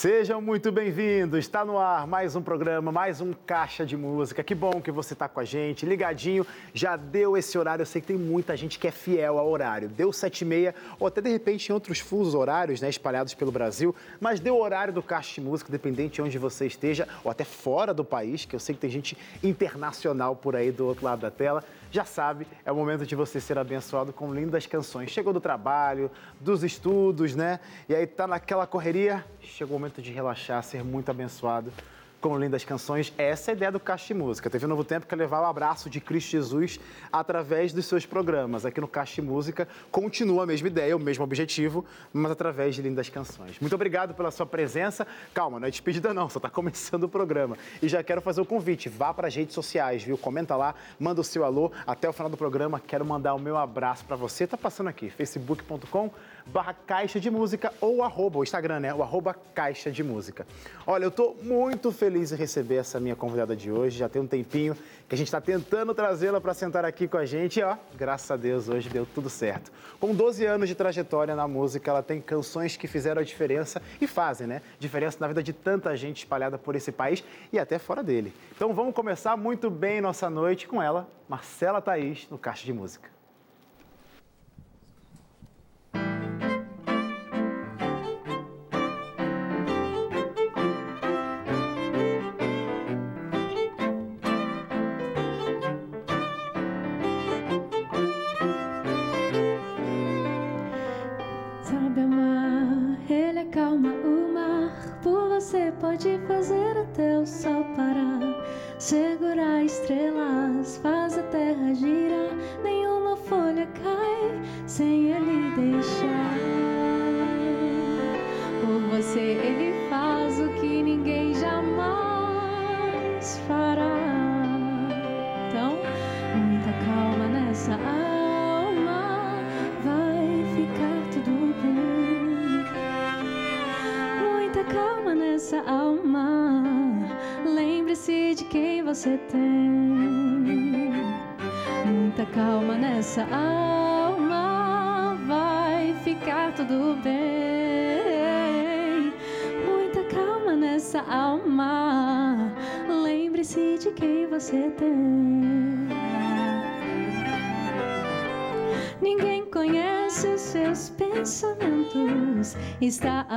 Sejam muito bem-vindos. Está no ar mais um programa, mais um Caixa de Música. Que bom que você está com a gente, ligadinho. Já deu esse horário. Eu sei que tem muita gente que é fiel ao horário. Deu sete e meia, ou até de repente em outros fusos horários, né, espalhados pelo Brasil. Mas deu o horário do Caixa de Música, dependente de onde você esteja, ou até fora do país, que eu sei que tem gente internacional por aí do outro lado da tela já sabe, é o momento de você ser abençoado com lindas canções. Chegou do trabalho, dos estudos, né? E aí tá naquela correria, chegou o momento de relaxar, ser muito abençoado com lindas canções. Essa é a ideia do Caixa de Música. Teve um novo tempo que levar o abraço de Cristo Jesus através dos seus programas. Aqui no Caixa de Música continua a mesma ideia, o mesmo objetivo, mas através de lindas canções. Muito obrigado pela sua presença. Calma, não é despedida não, só está começando o programa. E já quero fazer o convite, vá para as redes sociais, viu? Comenta lá, manda o seu alô. Até o final do programa, quero mandar o meu abraço para você. Está passando aqui, facebook.com barra Caixa de Música ou arroba, o Instagram, né? O arroba Caixa de Música. Olha, eu estou muito feliz em receber essa minha convidada de hoje. Já tem um tempinho que a gente está tentando trazê-la para sentar aqui com a gente e, ó, graças a Deus, hoje deu tudo certo. Com 12 anos de trajetória na música, ela tem canções que fizeram a diferença e fazem, né? Diferença na vida de tanta gente espalhada por esse país e até fora dele. Então vamos começar muito bem nossa noite com ela, Marcela Thaís, no Caixa de Música.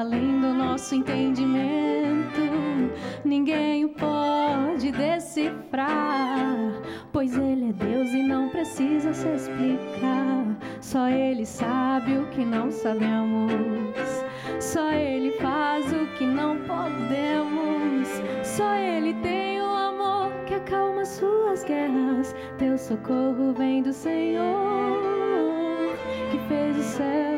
Além do nosso entendimento. Ninguém o pode decifrar, pois Ele é Deus e não precisa se explicar. Só Ele sabe o que não sabemos, só Ele faz o que não podemos, só Ele tem o amor que acalma suas guerras. Teu socorro vem do Senhor que fez os céus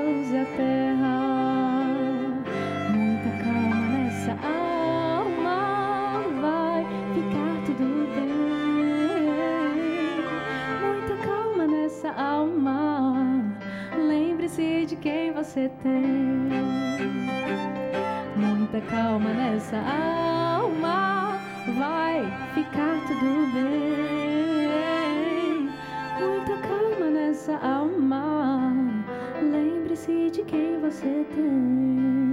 quem você tem. Muita calma nessa alma, vai ficar tudo bem. Muita calma nessa alma lembre-se de quem você tem.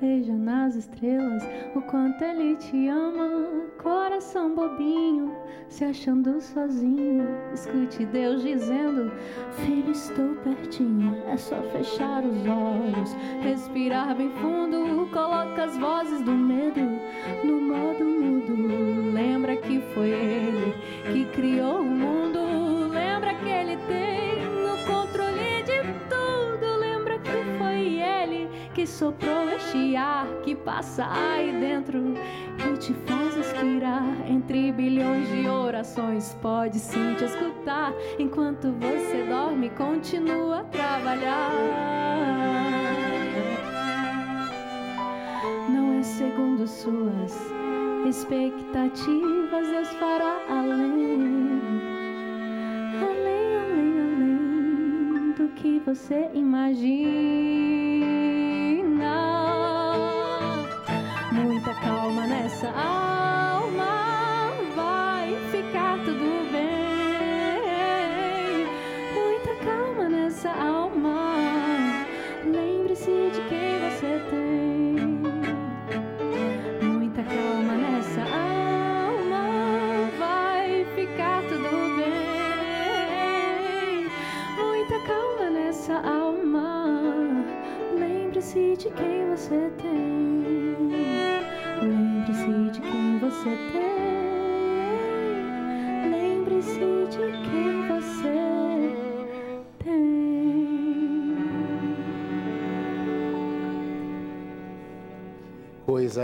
Veja nas estrelas o quanto ele te ama. Coração bobinho, se achando sozinho. Escute Deus dizendo: Filho, estou pertinho. É só fechar os olhos, respirar bem fundo. Coloca as vozes do medo no modo mudo. Lembra que foi Ele que criou o mundo. Que soprou este ar que passa aí dentro e te faz respirar entre bilhões de orações. Pode sim te escutar enquanto você dorme, continua a trabalhar. Não é segundo suas expectativas, Deus fará além, além, além, que você imagina.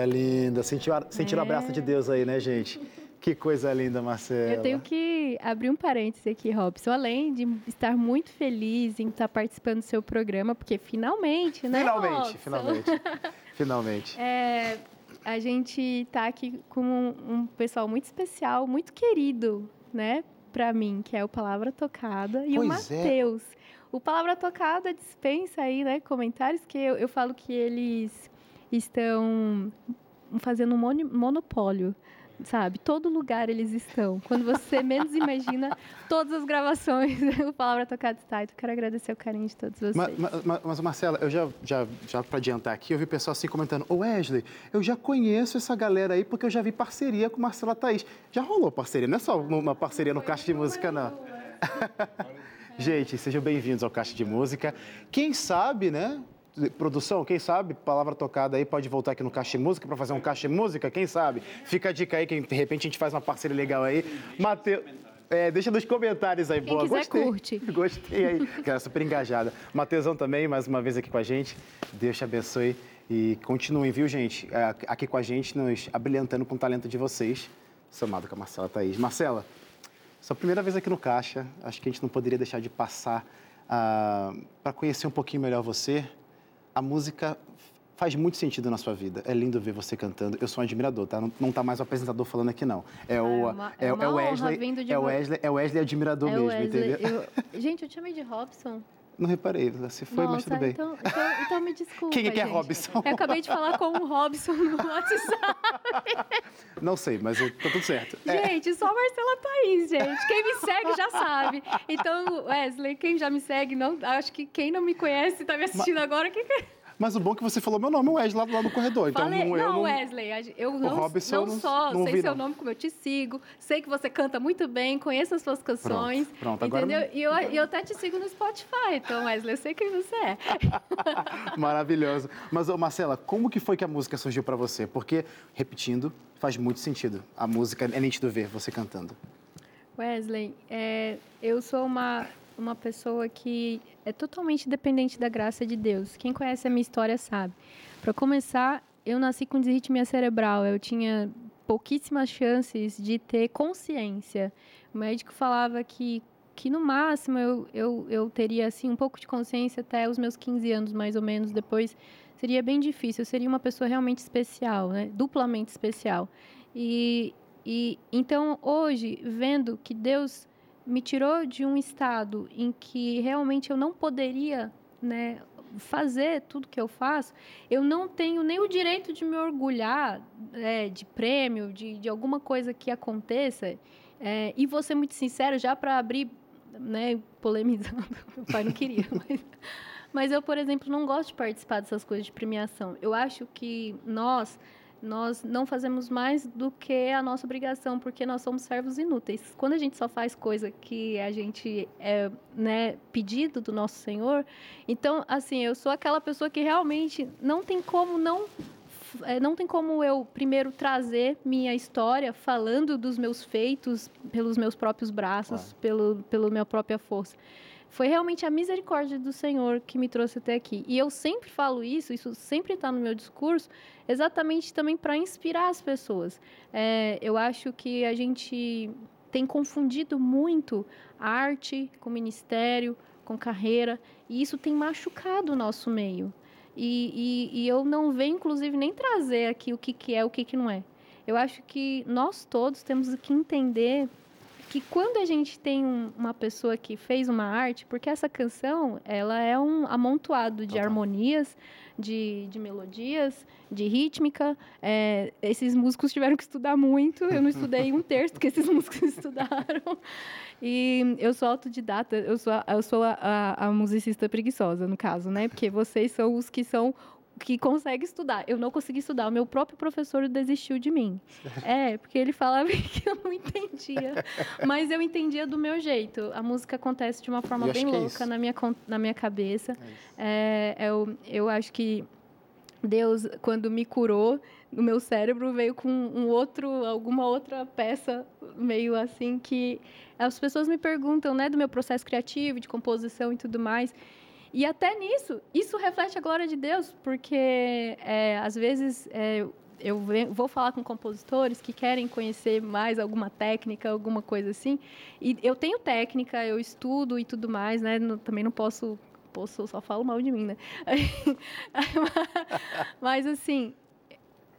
Coisa linda. Sentiu, a- sentiu o É. abraço de Deus aí, né, gente? Que coisa linda, Marcela. Eu tenho que abrir um parêntese aqui, Robson. Além de estar muito feliz em estar participando do seu programa, porque finalmente, né? Finalmente, Robson? finalmente. Finalmente. É, a gente está aqui com um, um pessoal muito especial, muito querido, né? Para mim, que é o Palavra Tocada e o Pois é. Matheus. O Palavra Tocada dispensa aí, né? Comentários que eu, eu falo que eles estão fazendo um monopólio. Sabe, todo lugar eles estão. Quando você menos imagina, todas as gravações, o Palavra Tocada está. Então, quero agradecer o carinho de todos vocês. Ma- ma- ma- Mas, Marcela, eu já, já, já para adiantar aqui, eu vi o pessoal assim comentando: Ô Wesley, eu já conheço essa galera aí porque eu já vi parceria com Marcela Thaís. Já rolou parceria, não é só uma parceria no Caixa de Música, não. Gente, sejam bem-vindos ao Caixa de Música. Quem sabe, né? Produção, quem sabe, palavra tocada aí, pode voltar aqui no Caixa de Música para fazer um Caixa de Música, quem sabe? Fica a dica aí, que de repente a gente faz uma parceria legal aí. Mateus. É, deixa nos comentários aí, Quem boa. quiser, Gostei. curte. Gostei aí, cara, super engajada. Mateusão também, mais uma vez aqui com a gente. Deus te abençoe e continuem, viu, gente? É, Aqui com a gente, nos abrilhantando com o talento de vocês, somado com a Marcela Thaís. Marcela, sua primeira vez aqui no Caixa, acho que a gente não poderia deixar de passar para conhecer um pouquinho melhor você. A música faz muito sentido na sua vida. É lindo ver você cantando. Eu sou um admirador, tá? Não, não tá mais o apresentador falando aqui, não. É o, uma- é, é é o Wesley. de É o vo- Wesley, é o Wesley admirador É mesmo, o Wesley. entendeu? Eu- Gente, eu te chamei de Robson. Não reparei, você foi, mas tudo bem. Então, então, então me desculpa. Quem é que é gente. Robson? Eu acabei de falar com o Robson no WhatsApp. Não sei, mas tá tudo certo. É, Gente, só a Marcela Thaís, gente. Quem me segue já sabe. Então, Wesley, quem já me segue, não, acho que quem não me conhece tá me assistindo agora. Que... mas o bom é que você falou meu nome, Wesley, lá, lá no corredor. Então Falei, não, eu não. Wesley, eu não, Robson não não- só não sei ouvi, seu nome, como eu te sigo, sei que você canta muito bem, conheço as suas canções, Pronto, pronto, agora entendeu? não- E eu, eu até te sigo no Spotify, então, Wesley, eu sei quem você é. Maravilhoso. Mas, ô, Marcela, como que foi que a música surgiu pra você? Porque, repetindo, faz muito sentido. A música é nítido ver você cantando. Wesley, é, eu sou uma, uma pessoa que é totalmente dependente da graça de Deus. Quem conhece a minha história sabe. Para começar, eu nasci com disritmia cerebral. Eu tinha pouquíssimas chances de ter consciência. O médico falava que, que no máximo, eu, eu, eu teria assim, um pouco de consciência até os meus 15 anos, mais ou menos. Depois seria bem difícil. Eu seria uma pessoa realmente especial, né? duplamente especial. E, e então, hoje, vendo que Deus me tirou de um estado em que realmente eu não poderia né, fazer tudo que eu faço, eu não tenho nem o direito de me orgulhar é, de prêmio, de, de alguma coisa que aconteça. É, e vou ser muito sincero, já para abrir, né, polemizando, o pai não queria, mas, mas eu, por exemplo, não gosto de participar dessas coisas de premiação. Eu acho que nós nós não fazemos mais do que a nossa obrigação, porque nós somos servos inúteis. Quando a gente só faz coisa que a gente é né, pedido do nosso Senhor, então, assim, eu sou aquela pessoa que realmente não tem como não é, não tem como eu primeiro trazer minha história falando dos meus feitos pelos meus próprios braços, Claro. pelo pela minha própria força. Foi realmente a misericórdia do Senhor que me trouxe até aqui. E eu sempre falo isso, isso sempre está no meu discurso, exatamente também para inspirar as pessoas. É, eu acho que a gente tem confundido muito arte com ministério, com carreira, e isso tem machucado o nosso meio. E, e, e eu não venho, inclusive, nem trazer aqui o que, que é o que, que não é. Eu acho que nós todos temos que entender que quando a gente tem um, uma pessoa que fez uma arte, porque essa canção ela é um amontoado de harmonias, de, de, melodias, de rítmica. É, esses músicos tiveram que estudar muito. Eu não estudei um terço que esses músicos estudaram. E eu sou autodidata, eu sou, a, eu sou a, a, a musicista preguiçosa, no caso, né? Porque vocês são os que são que consegue estudar. Eu não consegui estudar. O meu próprio professor desistiu de mim. É, porque ele falava que eu não entendia. Mas eu entendia do meu jeito. A música acontece de uma forma bem é louca é na, minha, na minha cabeça. É, é eu, eu acho que Deus, quando me curou, no meu cérebro veio com um outro, alguma outra peça meio assim que as pessoas me perguntam, né, do meu processo criativo, de composição e tudo mais. E até nisso, isso reflete a glória de Deus, porque é, às vezes é, eu vou falar com compositores que querem conhecer mais alguma técnica, alguma coisa assim. E eu tenho técnica, eu estudo e tudo mais, né? também não posso, posso só falo mal de mim, né? Mas assim,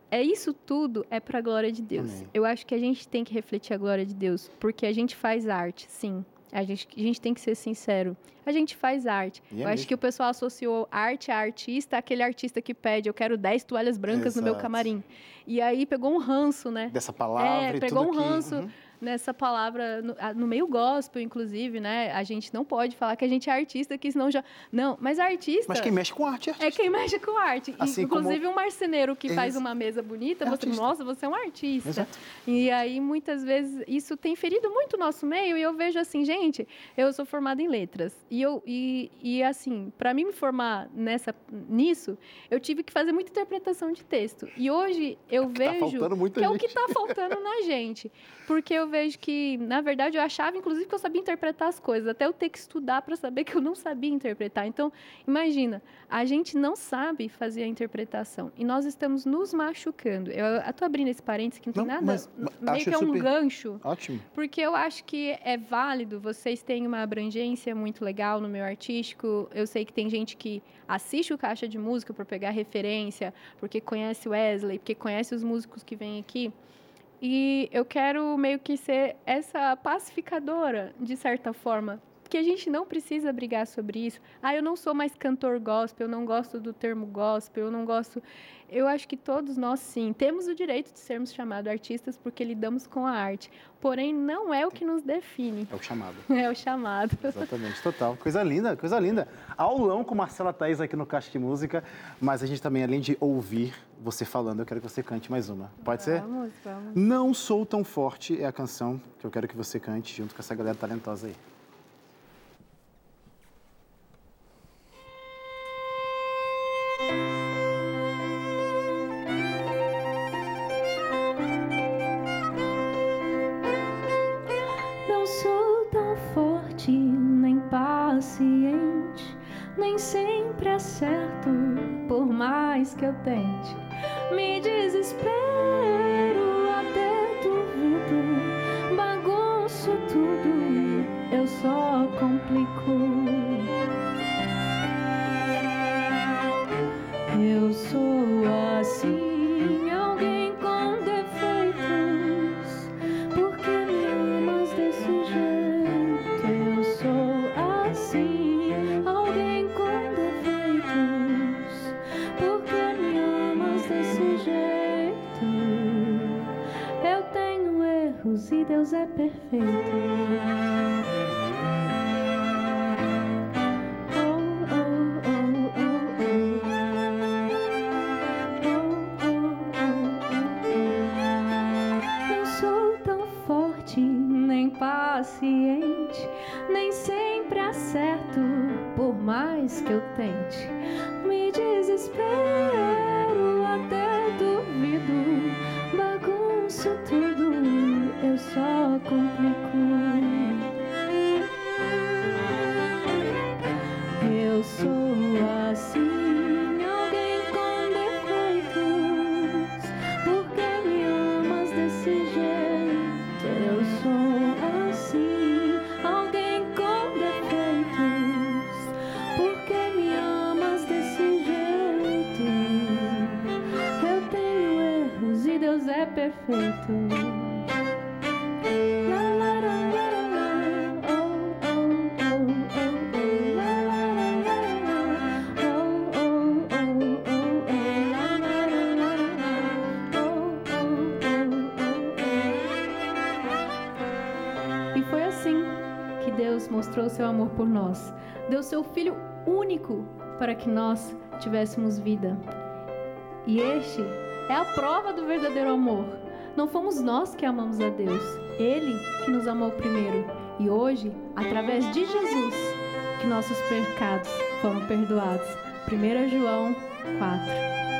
é isso tudo é para a glória de Deus. Amém. Eu acho que a gente tem que refletir a glória de Deus, porque a gente faz arte, sim. A gente, a gente tem que ser sincero. A gente faz arte. É eu acho que o pessoal associou arte a artista, aquele artista que pede, eu quero 10 toalhas brancas Exato. no meu camarim. E aí pegou um ranço, né? Dessa palavra. É, pegou um ranço. Uhum nessa palavra, no, no, meio gospel, inclusive, né? A gente não pode falar que a gente é artista, que senão já. Não, mas artista. Mas quem mexe com arte é artista. É quem mexe com arte. Assim inclusive, como... um marceneiro que Ex... faz uma mesa bonita, é você, artista. nossa, você é um artista. Exato. E aí, muitas vezes, isso tem ferido muito o nosso meio, e eu vejo assim, gente, eu sou formada em letras. E, eu, e, e assim, para mim me formar nessa, nisso, eu tive que fazer muita interpretação de texto. E hoje eu é tá vejo tá que é o que está faltando na gente. Porque eu vejo que, na verdade, eu achava, inclusive, que eu sabia interpretar as coisas, até eu ter que estudar para saber que eu não sabia interpretar. Então, imagina, a gente não sabe fazer a interpretação e nós estamos nos machucando. Eu estou abrindo esse parênteses que não tem não, nada, mas, meio que é um super... gancho. Ótimo. Porque eu acho que é válido, vocês têm uma abrangência muito legal no meu artístico. Eu sei que tem gente que assiste o Caixa de Música para pegar referência, porque conhece o Wesley, porque conhece os músicos que vêm aqui. E eu quero meio que ser essa pacificadora, de certa forma, que a gente não precisa brigar sobre isso. Ah, eu não sou mais cantor gospel, eu não gosto do termo gospel, eu não gosto. Eu acho que todos nós, sim, temos o direito de sermos chamados artistas porque lidamos com a arte. Porém, não é o que nos define. É o chamado. É o chamado. Exatamente, total. Coisa linda, coisa linda. Aulão com Marcela Thaís aqui no Caixa de Música, mas a gente também, além de ouvir você falando, eu quero que você cante mais uma. Pode ser? Vamos, vamos. Não Sou Tão Forte é a canção que eu quero que você cante junto com essa galera talentosa aí. Que eu tente. Me Deus é perfeito. Não sou tão forte nem paciente, nem sempre acerto, por mais que eu tente. Me desespero, por nós. Deu seu Filho único para que nós tivéssemos vida. E este é a prova do verdadeiro amor. Não fomos nós que amamos a Deus, Ele que nos amou primeiro. E hoje, através de Jesus, que nossos pecados foram perdoados. 1 João 4.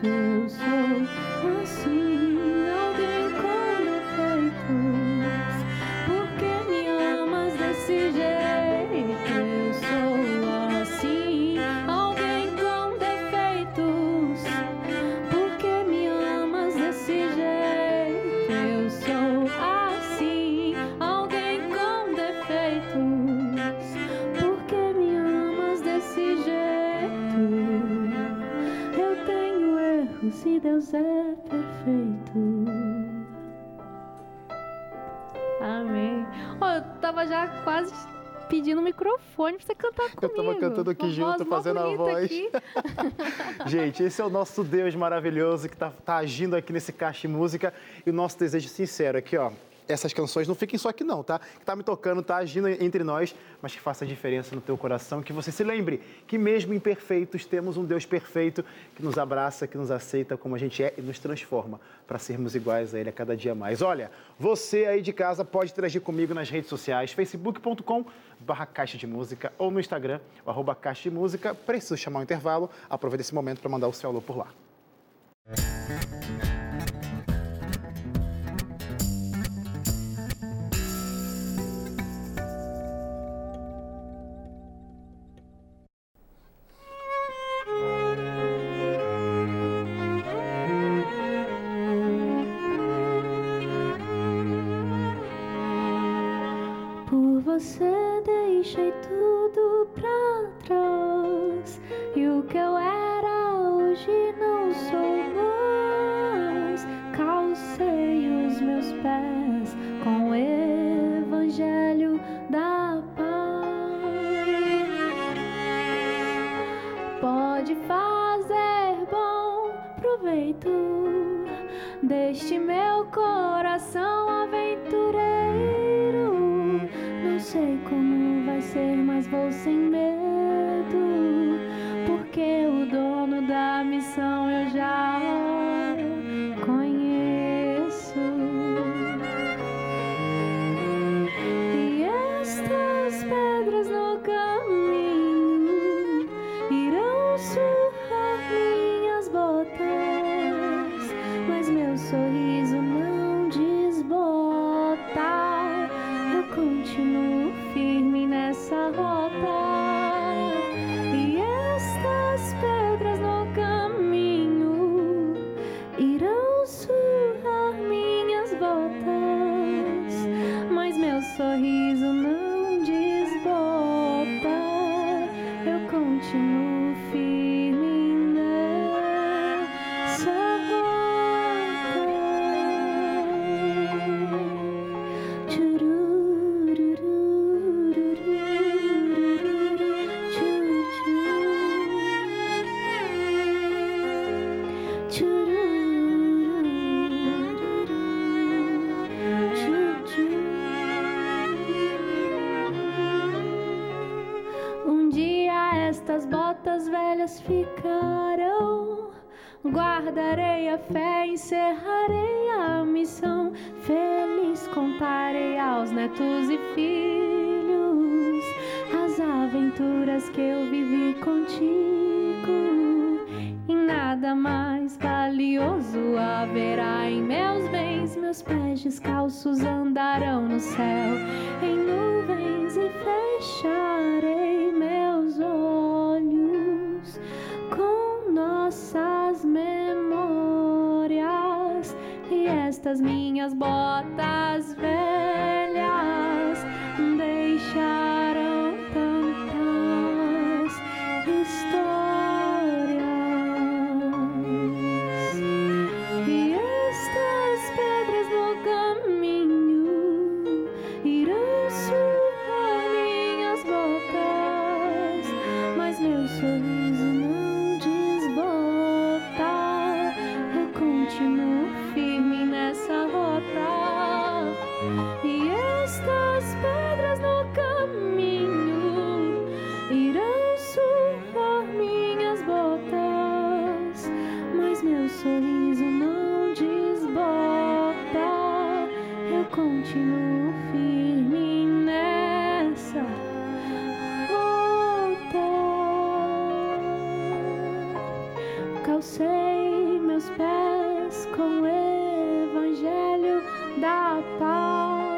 tú. Cantar comigo. Eu tava cantando aqui junto, fazendo a voz. Gente, esse é o nosso Deus maravilhoso que tá, tá agindo aqui nesse caixa de música. E o nosso desejo sincero aqui, ó, essas canções não fiquem só aqui não, tá? Que tá me tocando, tá agindo entre nós, mas que faça diferença no teu coração, que você se lembre que mesmo imperfeitos temos um Deus perfeito que nos abraça, que nos aceita como a gente é e nos transforma para sermos iguais a ele a cada dia mais. Olha, você aí de casa pode interagir comigo nas redes sociais, facebook.com barra Caixa de Música ou no Instagram, arroba Caixa de Música. Preciso chamar um intervalo, aproveita esse momento para mandar o seu alô por lá. Você deixei tudo pra trás e o que eu era hoje não sou mais. Calcei os meus pés com o evangelho da paz. Pode fazer bom proveito deste meu coração ser, mas vou sem ficarão. Guardarei a fé, encerrarei a missão. Feliz contarei aos netos e filhos as aventuras que eu vivi contigo. E nada mais valioso haverá em meus bens. Meus pés descalços andarão no céu, minhas botas velhas continuo firme nessa rota. Calcei meus pés com o evangelho da paz.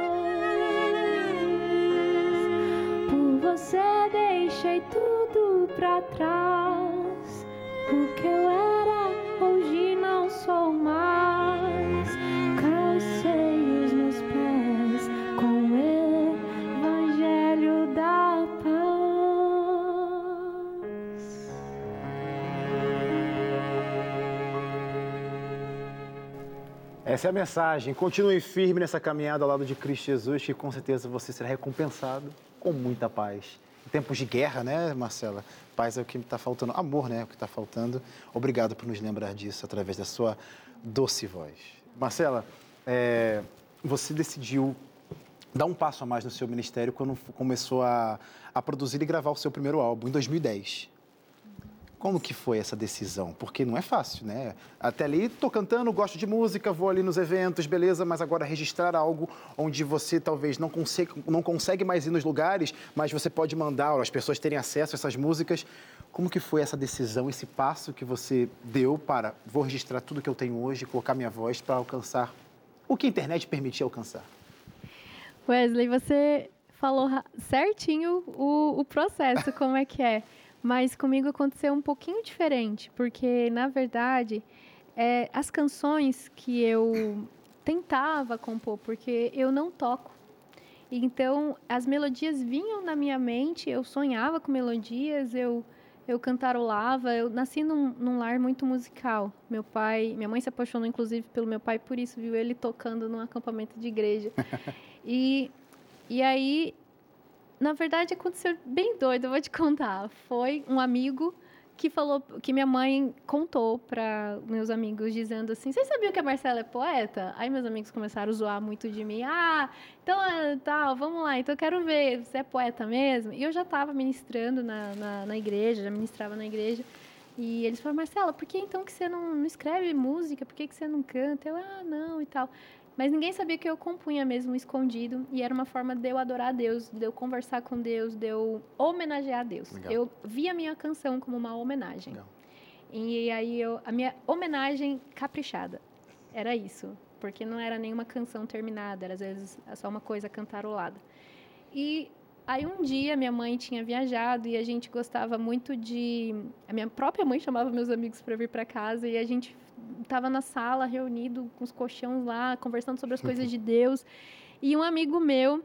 Por você deixei tudo pra trás. O que eu Essa é a mensagem. Continue firme nessa caminhada ao lado de Cristo Jesus, que com certeza você será recompensado com muita paz. Em tempos de guerra, né, Marcela? Paz é o que está faltando. Amor, né? É o que está faltando. Obrigado por nos lembrar disso através da sua doce voz. Marcela, é, você decidiu dar um passo a mais no seu ministério quando começou a, a produzir e gravar o seu primeiro álbum, em 2010. Como que foi essa decisão? Porque não é fácil, né? Até ali, tô cantando, gosto de música, vou ali nos eventos, beleza, mas agora registrar algo onde você talvez não consegue, não consegue mais ir nos lugares, mas você pode mandar, as pessoas terem acesso a essas músicas. Como que foi essa decisão, esse passo que você deu para vou registrar tudo que eu tenho hoje, colocar minha voz para alcançar o que a internet permitia alcançar? Wesley, você falou certinho o, o processo, como é que é. Mas comigo aconteceu um pouquinho diferente, porque, na verdade, é, as canções que eu tentava compor, porque eu não toco. Então, as melodias vinham na minha mente, eu sonhava com melodias, eu, eu cantarolava. Eu nasci num, num lar muito musical. Meu pai, minha mãe se apaixonou, inclusive, pelo meu pai, por isso viu ele tocando num acampamento de igreja. E, e aí, na verdade, aconteceu bem doido, eu vou te contar. Foi um amigo que falou, que minha mãe contou para meus amigos, dizendo assim: Vocês sabiam que a Marcela é poeta? Aí meus amigos começaram a zoar muito de mim. Ah, então é, tal, vamos lá, então eu quero ver, você é poeta mesmo? E eu já estava ministrando na, na, na igreja, já ministrava na igreja. E eles falaram, Marcela, por que então que você não, não escreve música? Por que, que você não canta? Eu, ah, não, e tal. Mas ninguém sabia que eu compunha mesmo escondido e era uma forma de eu adorar a Deus, de eu conversar com Deus, de eu homenagear a Deus. Legal. Eu via a minha canção como uma homenagem. Legal. E aí eu, a minha homenagem caprichada era isso, porque não era nenhuma canção terminada, era às vezes só uma coisa cantarolada. E aí um dia minha mãe tinha viajado e a gente gostava muito de, a minha própria mãe chamava meus amigos para vir para casa e a gente estava na sala reunido com os colchões lá, conversando sobre as coisas de Deus. E um amigo meu,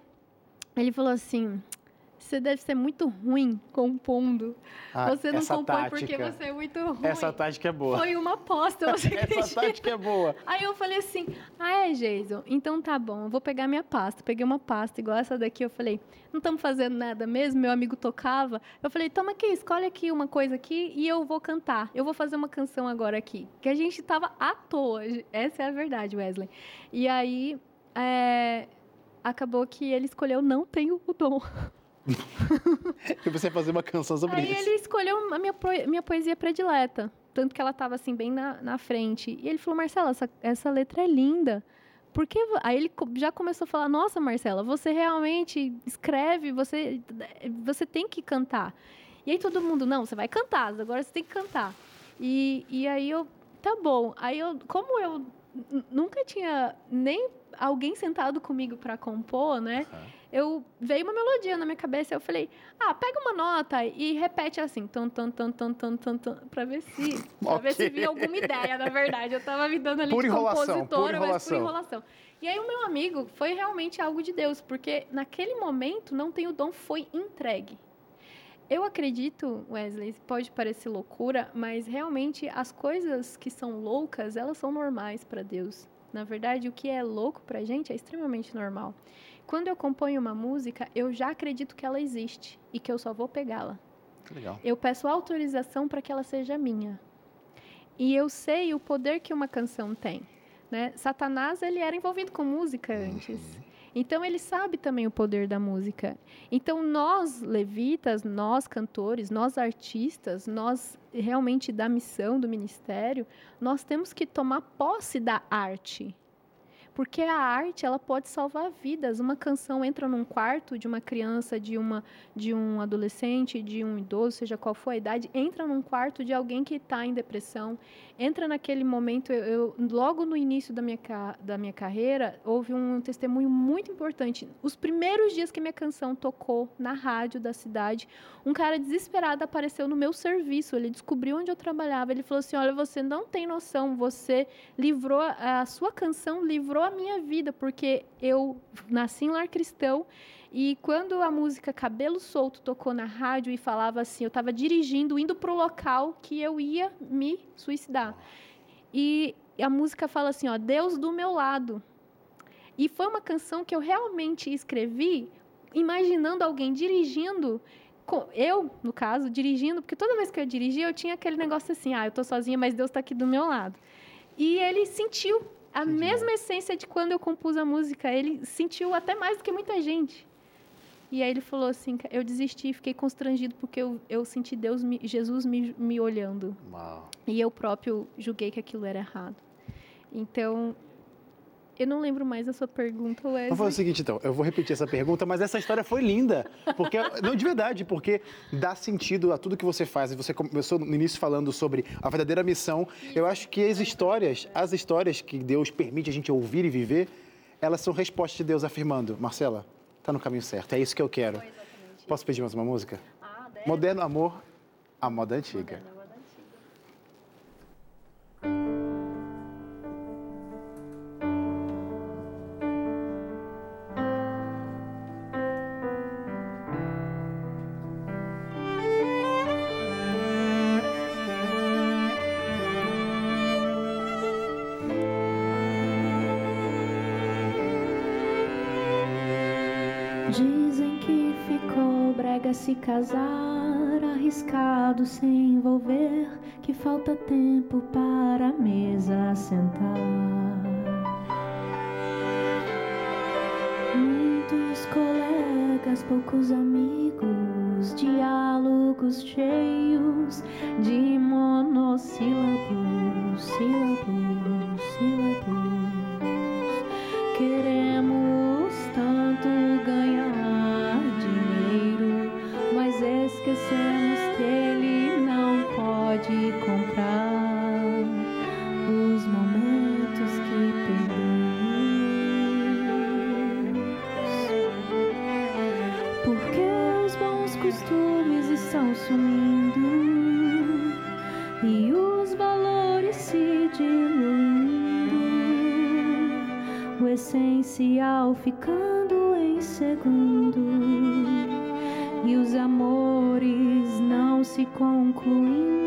ele falou assim: "Você deve ser muito ruim compondo. Ah, você não essa compõe porque tática. você é muito ruim." Essa tática é boa. Foi uma aposta, você Essa acredita? tática é boa. Aí eu falei assim, ah, é, Jason? Então tá bom, eu vou pegar minha pasta. Peguei uma pasta igual essa daqui, eu falei, não estamos fazendo nada mesmo? Meu amigo tocava. Eu falei, toma aqui, escolhe aqui uma coisa aqui e eu vou cantar. Eu vou fazer uma canção agora aqui. Que a gente tava à toa. Essa é a verdade, Wesley. E aí, é, acabou que ele escolheu Não Tenho o Dom. E você fazer uma canção sobre Aí isso. ele escolheu a minha, pro- minha poesia predileta. Tanto que ela estava assim, bem na, na frente. E ele falou, Marcela, essa, essa letra é linda. Por que... vo-" Aí ele já começou a falar, nossa, Marcela, você realmente escreve, você, você tem que cantar. E aí todo mundo, não, você vai cantar, agora você tem que cantar. E, e aí eu, tá bom. Aí eu, como eu nunca tinha nem alguém sentado comigo para compor, né? Eu veio uma melodia na minha cabeça, eu falei: "Ah, pega uma nota e repete assim, tan tan tan tan tan tan, tan para ver se pra ver se vinha alguma ideia, na verdade. Eu tava me dando ali Por de enrolação, por mas por enrolação. enrolação. E aí o meu amigo foi realmente algo de Deus, porque naquele momento não tem o dom foi entregue. Eu acredito, Wesley, pode parecer loucura, mas realmente as coisas que são loucas, elas são normais para Deus. Na verdade, o que é louco pra gente é extremamente normal. Quando eu componho uma música, eu já acredito que ela existe e que eu só vou pegá-la. Legal. Eu peço autorização para que ela seja minha. E eu sei o poder que uma canção tem. Né? Satanás ele era envolvido com música antes. Então ele sabe também o poder da música. Então nós levitas, nós cantores, nós artistas, nós realmente da missão do ministério, nós temos que tomar posse da arte. Porque a arte, ela pode salvar vidas. Uma canção entra num quarto de uma criança, de, uma, de um adolescente, de um idoso, seja qual for a idade, entra num quarto de alguém que está em depressão. Entra naquele momento, eu, eu, logo no início da minha, da minha carreira, houve um testemunho muito importante. Os primeiros dias que minha canção tocou na rádio da cidade, um cara desesperado apareceu no meu serviço. Ele descobriu onde eu trabalhava. Ele falou assim: Olha, você não tem noção, você livrou, a sua canção livrou a minha vida, porque eu nasci em lar cristão e quando a música Cabelo Solto tocou na rádio e falava assim, eu estava dirigindo, indo para o local que eu ia me suicidar. E a música fala assim, ó, Deus do meu lado. E foi uma canção que eu realmente escrevi imaginando alguém dirigindo eu, no caso, dirigindo, porque toda vez que eu dirigia, eu tinha aquele negócio assim, ah, eu estou sozinha, mas Deus está aqui do meu lado. E ele sentiu a Entendi. mesma essência de quando eu compus a música. Ele sentiu até mais do que muita gente. E aí ele falou assim, eu desisti, fiquei constrangido porque eu, eu senti Deus, me, Jesus me, me olhando. Uau. E eu próprio julguei que aquilo era errado. Então, eu não lembro mais a sua pergunta, Wesley. Vamos fazer o seguinte, então. Eu vou repetir essa pergunta, mas essa história foi linda. Porque, não, de verdade, porque dá sentido a tudo que você faz. E você começou no início falando sobre a verdadeira missão. Eu acho que as histórias, as histórias que Deus permite a gente ouvir e viver, elas são respostas de Deus afirmando, Marcela, tá no caminho certo, é isso que eu quero. Posso pedir mais uma música? Ah, Moderno Amor, a moda antiga. Moderno. Casar, arriscado sem envolver, que falta tempo para a mesa sentar. Muitos colegas, poucos amigos, diálogos cheios de se concluindo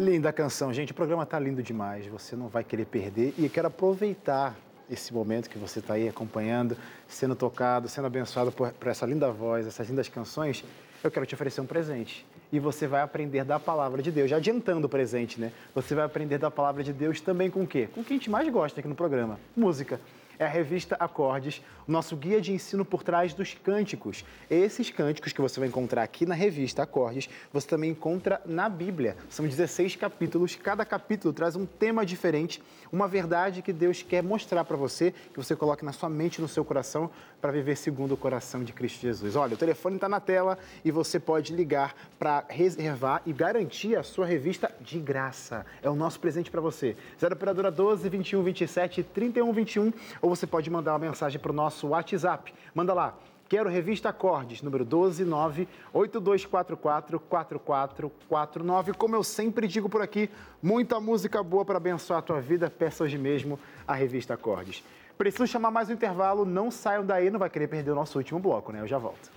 Linda canção, gente. O programa tá lindo demais. Você não vai querer perder. E quero aproveitar esse momento que você está aí acompanhando, sendo tocado, sendo abençoado por, por essa linda voz, essas lindas canções. Eu quero te oferecer um presente. E você vai aprender da palavra de Deus. Já adiantando o presente, né? Você vai aprender da palavra de Deus também com o quê? Com o que a gente mais gosta aqui no programa: música é a revista Acordes, o nosso guia de ensino por trás dos cânticos. Esses cânticos que você vai encontrar aqui na revista Acordes, você também encontra na Bíblia. São 16 capítulos, cada capítulo traz um tema diferente, uma verdade que Deus quer mostrar para você, que você coloque na sua mente no seu coração para viver segundo o coração de Cristo Jesus. Olha, o telefone está na tela e você pode ligar para reservar e garantir a sua revista de graça. É o nosso presente para você. 0 operadora 12 21 27 31 21 ou você pode mandar uma mensagem para o nosso WhatsApp. Manda lá. Quero revista Acordes, número 129 8244 4449. Como eu sempre digo por aqui, muita música boa para abençoar a tua vida. Peça hoje mesmo a revista Acordes. Preciso chamar mais um intervalo, não saiam daí, não vai querer perder o nosso último bloco, né? Eu já volto.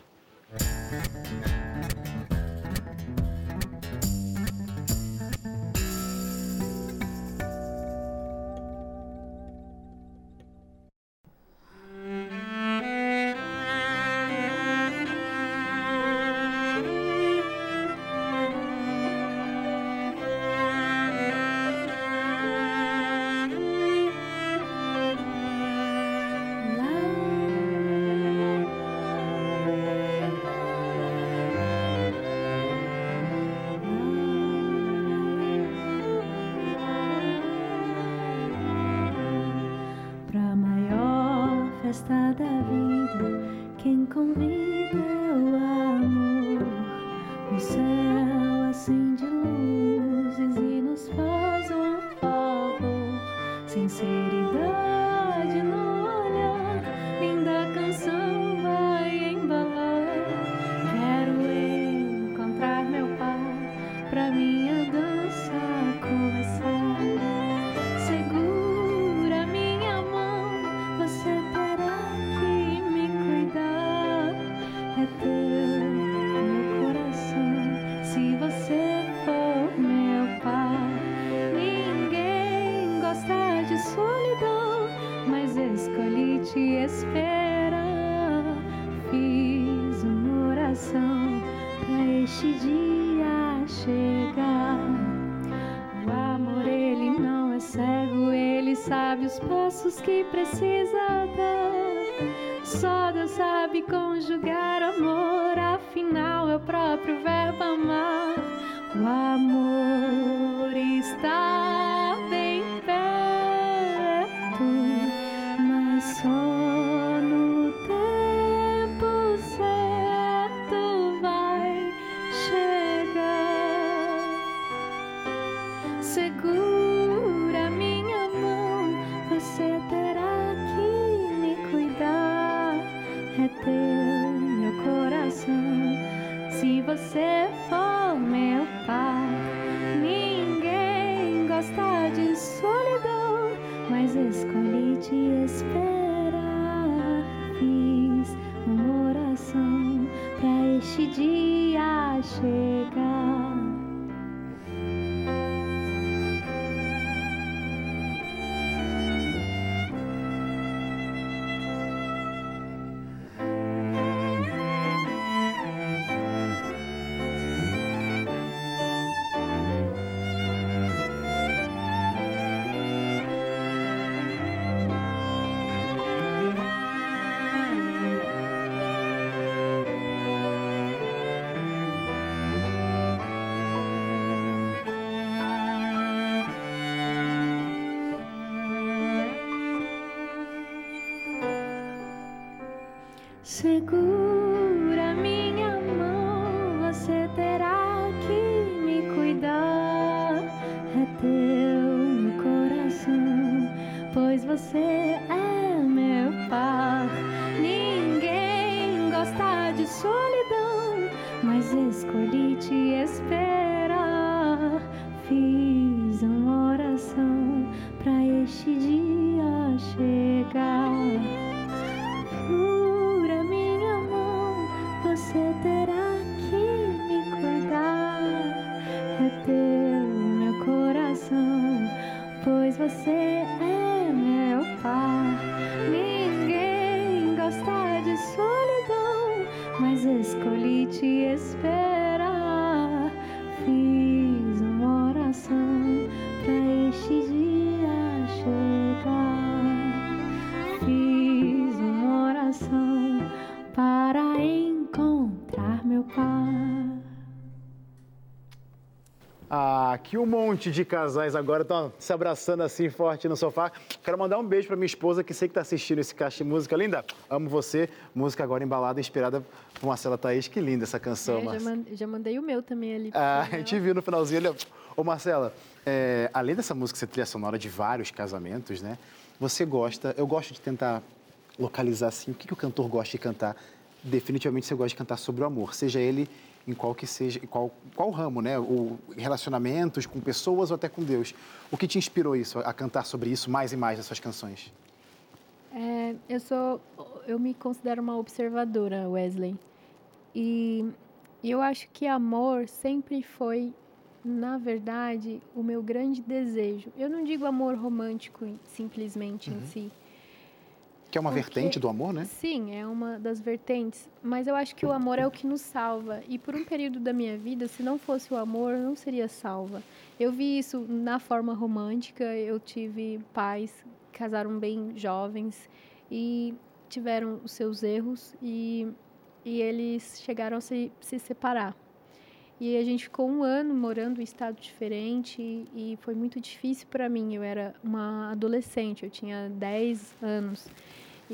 Pra amar. O amor pois você é meu par. Ninguém gosta de solidão, mas escolhi te esperar. Fiz uma oração para este dia te esperar. Aqui um monte de casais agora estão se abraçando assim forte no sofá. Quero mandar um beijo para minha esposa, que sei que está assistindo esse caixa de música. Linda, amo você. Música agora embalada, inspirada por Marcela Thaís. Que linda essa canção, É, já, Marcela. já mandei o meu também ali. Ah, a gente viu no finalzinho ó. Ô, Marcela, é, além dessa música ser trilha sonora de vários casamentos, né? Você gosta, eu gosto de tentar localizar assim, o que, que o cantor gosta de cantar. Definitivamente você gosta de cantar sobre o amor, seja ele em qual que seja, em qual, qual ramo, né? O relacionamentos com pessoas ou até com Deus. O que te inspirou isso, a cantar sobre isso mais e mais nas suas canções? É, eu sou, eu me considero uma observadora, Wesley. E, eu acho que amor sempre foi, na verdade, o meu grande desejo. Eu não digo amor romântico simplesmente em si. Que é uma Porque- vertente do amor, né? Sim, é uma das vertentes. Mas eu acho que o amor é o que nos salva. E por um período da minha vida, se não fosse o amor, eu não seria salva. Eu vi isso na forma romântica. Eu tive pais que casaram bem jovens e tiveram os seus erros e, e eles chegaram a se, se separar. E a gente ficou um ano morando em estado diferente e, foi muito difícil para mim. Eu era uma adolescente, eu tinha 10 anos.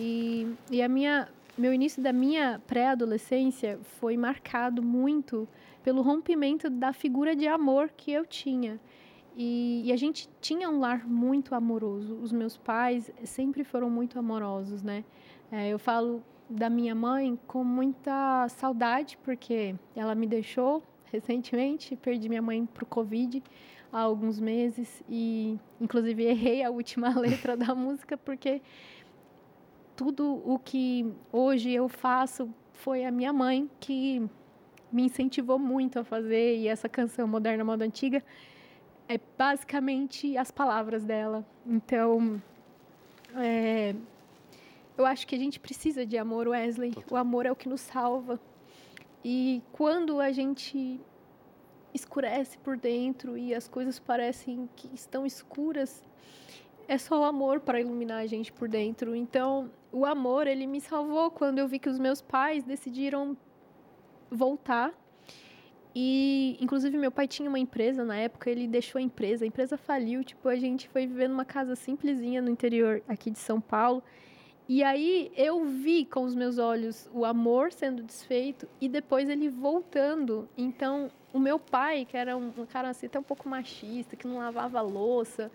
E, e a minha, meu início da minha pré-adolescência foi marcado muito pelo rompimento da figura de amor que eu tinha. E, e a gente tinha um lar muito amoroso. Os meus pais sempre foram muito amorosos, né? É, eu falo da minha mãe com muita saudade, porque ela me deixou recentemente, perdi minha mãe para o Covid há alguns meses e, inclusive, errei a última letra da música porque tudo o que hoje eu faço foi a minha mãe que me incentivou muito a fazer e essa canção Moderna Moda Antiga é basicamente as palavras dela. Então, é, eu acho que a gente precisa de amor, Wesley. O amor é o que nos salva. E quando a gente escurece por dentro e as coisas parecem que estão escuras, é só o amor para iluminar a gente por dentro. Então, o amor, ele me salvou quando eu vi que os meus pais decidiram voltar. E, inclusive, meu pai tinha uma empresa na época, ele deixou a empresa, a empresa faliu. Tipo, a gente foi viver numa casa simplesinha no interior aqui de São Paulo. E aí eu vi com os meus olhos o amor sendo desfeito e depois ele voltando. Então, o meu pai, que era um, cara assim, até um pouco machista, que não lavava louça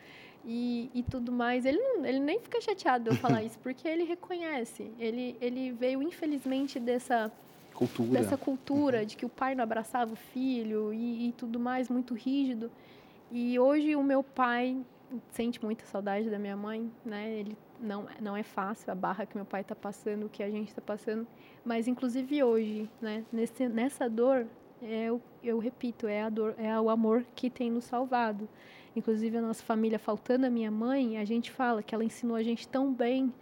e, e tudo mais, ele, não, ele nem fica chateado de eu falar isso, porque ele reconhece. Ele, ele veio, infelizmente, dessa Cultura. dessa cultura de que o pai não abraçava o filho e, e tudo mais, muito rígido. E hoje o meu pai sente muita saudade da minha mãe, né? Ele não, não é fácil a barra que meu pai está passando, o que a gente está passando, mas inclusive hoje, né? Nesse, nessa dor, é, eu, eu repito, é a dor, é o amor que tem nos salvado. Inclusive a nossa família faltando a minha mãe, a gente fala que ela ensinou a gente tão bem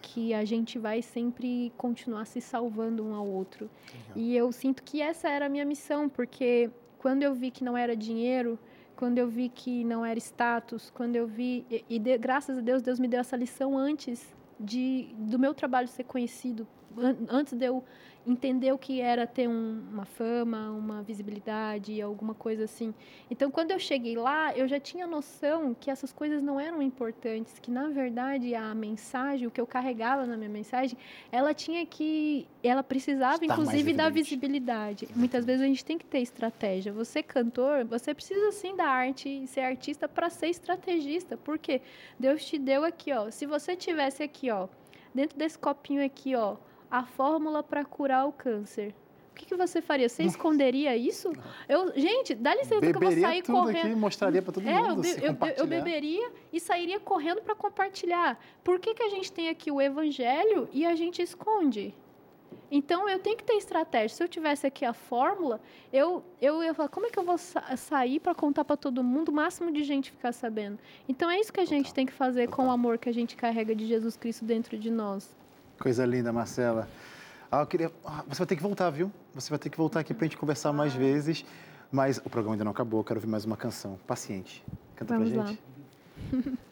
que a gente vai sempre continuar se salvando um ao outro. E eu sinto que essa era a minha missão, porque quando eu vi que não era dinheiro, quando eu vi que não era status, quando eu vi e, e de, graças a Deus Deus me deu essa lição antes de do meu trabalho ser conhecido antes de eu entender o que era ter um, uma fama, uma visibilidade, alguma coisa assim. Então, quando eu cheguei lá, eu já tinha noção que essas coisas não eram importantes, que na verdade a mensagem, o que eu carregava na minha mensagem, ela tinha que, ela precisava Está inclusive da visibilidade. Muitas vezes a gente tem que ter estratégia. Você cantor, você precisa sim da arte e ser artista para ser estrategista, porque Deus te deu aqui, ó. Se você tivesse aqui, ó, dentro desse copinho aqui, ó, a fórmula para curar o câncer. O que, que, você faria? Você esconderia isso? Eu, gente, dá licença Beberia que eu vou sair tudo correndo. Aqui, mostraria para todo é, mundo. Eu, eu, eu, beberia e sairia correndo para compartilhar. Por que, que a gente tem aqui o evangelho e a gente esconde? Então eu tenho que ter estratégia. Se eu tivesse aqui a fórmula, eu, eu ia falar, como é que eu vou sa sair para contar para todo mundo, o máximo de gente ficar sabendo? Então é isso que a gente tem que fazer com o amor que a gente carrega de Jesus Cristo dentro de nós. Coisa linda, Marcela. Ah, eu queria... Ah, você vai ter que voltar, viu? Você vai ter que voltar aqui para a gente conversar mais vezes. Mas o programa ainda não acabou, eu quero ouvir mais uma canção. Paciente. Canta Vamos pra gente. Lá.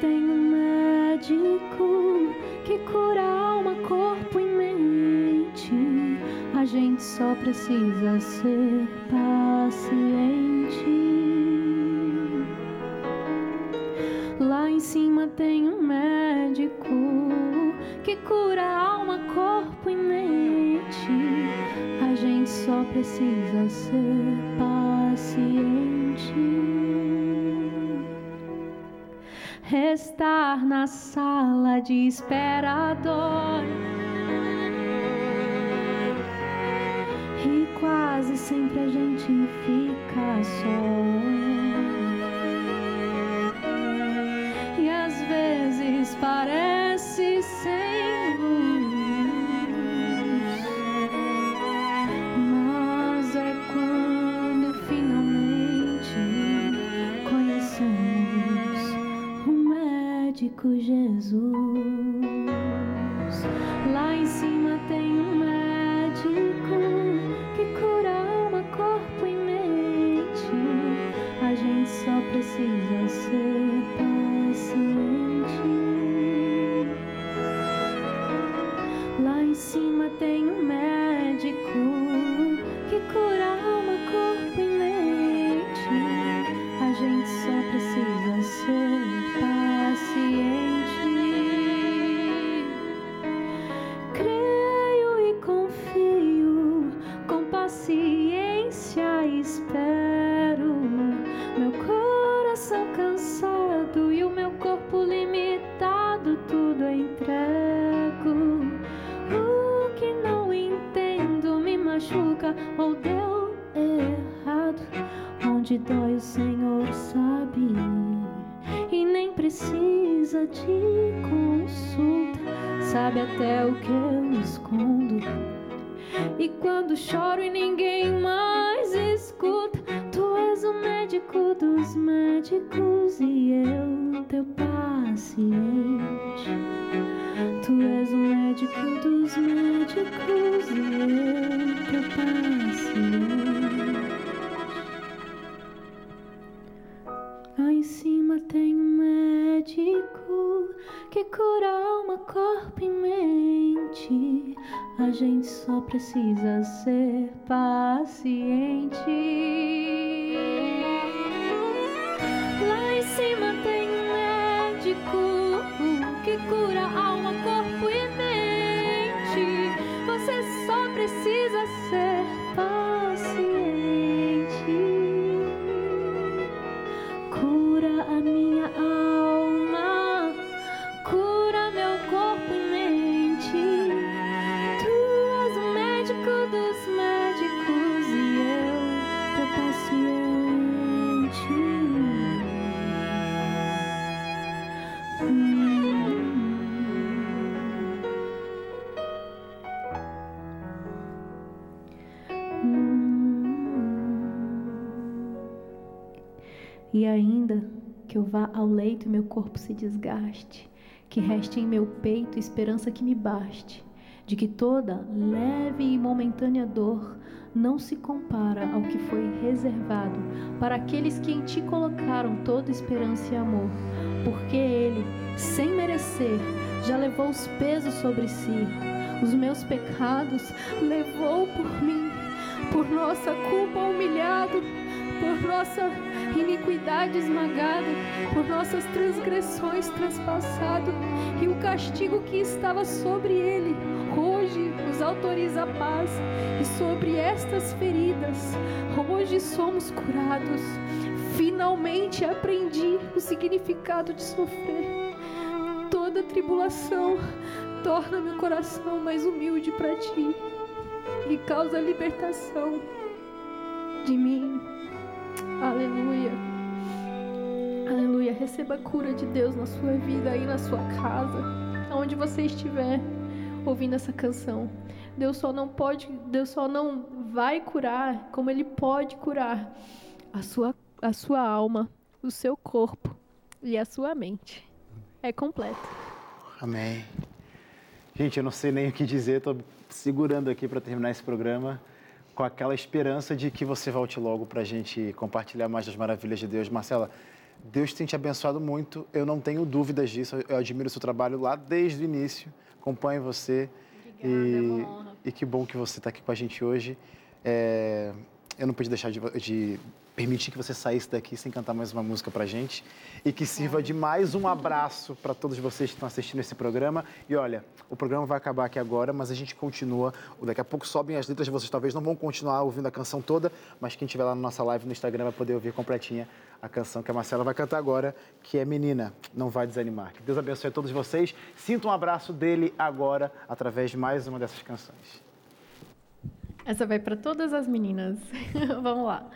tem um médico que cura alma, corpo e mente. A gente só precisa ser paciente. em cima tem um médico que cura alma, corpo e mente. A gente só precisa ser paciente. Estar na sala de espera. E quase sempre a gente fica só. parece sem Jesus. Lá em cima tem vá ao leito e meu corpo se desgaste, que reste em meu peito esperança que me baste, de que toda leve e momentânea dor não se compara ao que foi reservado para aqueles que em ti colocaram toda esperança e amor, porque ele, sem merecer, já levou os pesos sobre si, os meus pecados levou por mim, por nossa culpa humilhado por nossa iniquidade esmagada, por nossas transgressões traspassado, e o castigo que estava sobre ele hoje nos autoriza a paz, e sobre estas feridas hoje somos curados. Finalmente aprendi o significado de sofrer. Toda tribulação torna meu coração mais humilde para ti e causa libertação de mim. Aleluia. Aleluia. Receba a cura de Deus na sua vida, aí na sua casa, aonde você estiver ouvindo essa canção. Deus só não pode, Deus só não vai curar como ele pode curar a sua a sua alma, o seu corpo e a sua mente. É completo. Amém. Gente, eu não sei nem o que dizer, estou segurando aqui para terminar esse programa com aquela esperança de que você volte logo para a gente compartilhar mais das maravilhas de Deus. Marcela, Deus tem te abençoado muito, eu não tenho dúvidas disso, eu admiro o seu trabalho lá desde o início, acompanho você. Obrigada, e, e que bom que você está aqui com a gente hoje. É, eu não pude deixar de, de permitir que você saísse daqui sem cantar mais uma música pra gente e que sirva de mais um abraço para todos vocês que estão assistindo esse programa. E olha, o programa vai acabar aqui agora, mas a gente continua. Daqui a pouco sobem as letras, vocês talvez não vão continuar ouvindo a canção toda, mas quem estiver lá na nossa live no Instagram vai poder ouvir completinha a canção que a Marcela vai cantar agora, que é Menina, não vai desanimar. Que Deus abençoe a todos vocês. Sinta um abraço dele agora através de mais uma dessas canções. Essa vai para todas as meninas. Vamos lá.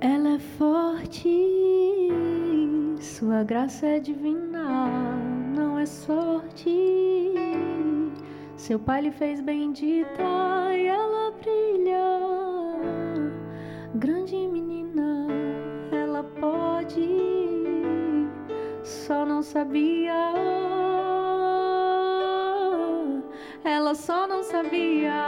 Ela é forte, sua graça é divina, não é sorte. Seu pai lhe fez bendita e ela brilha. Grande menina, ela pode, só não sabia. Sabia.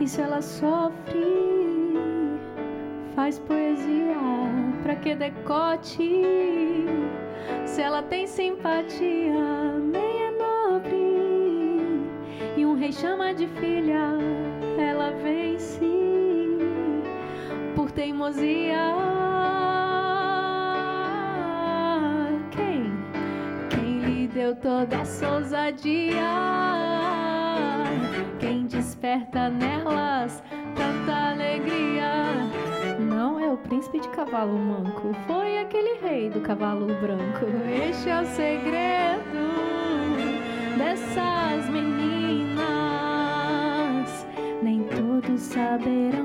E se ela sofre, faz poesia pra que decote. Se ela tem simpatia, nem é nobre. E um rei chama de filha, teimosia. Quem? Quem lhe deu toda essa ousadia? Quem desperta nelas tanta alegria não é o príncipe de cavalo manco, foi aquele rei do cavalo branco. Este é o segredo dessas meninas. Nem todos saberão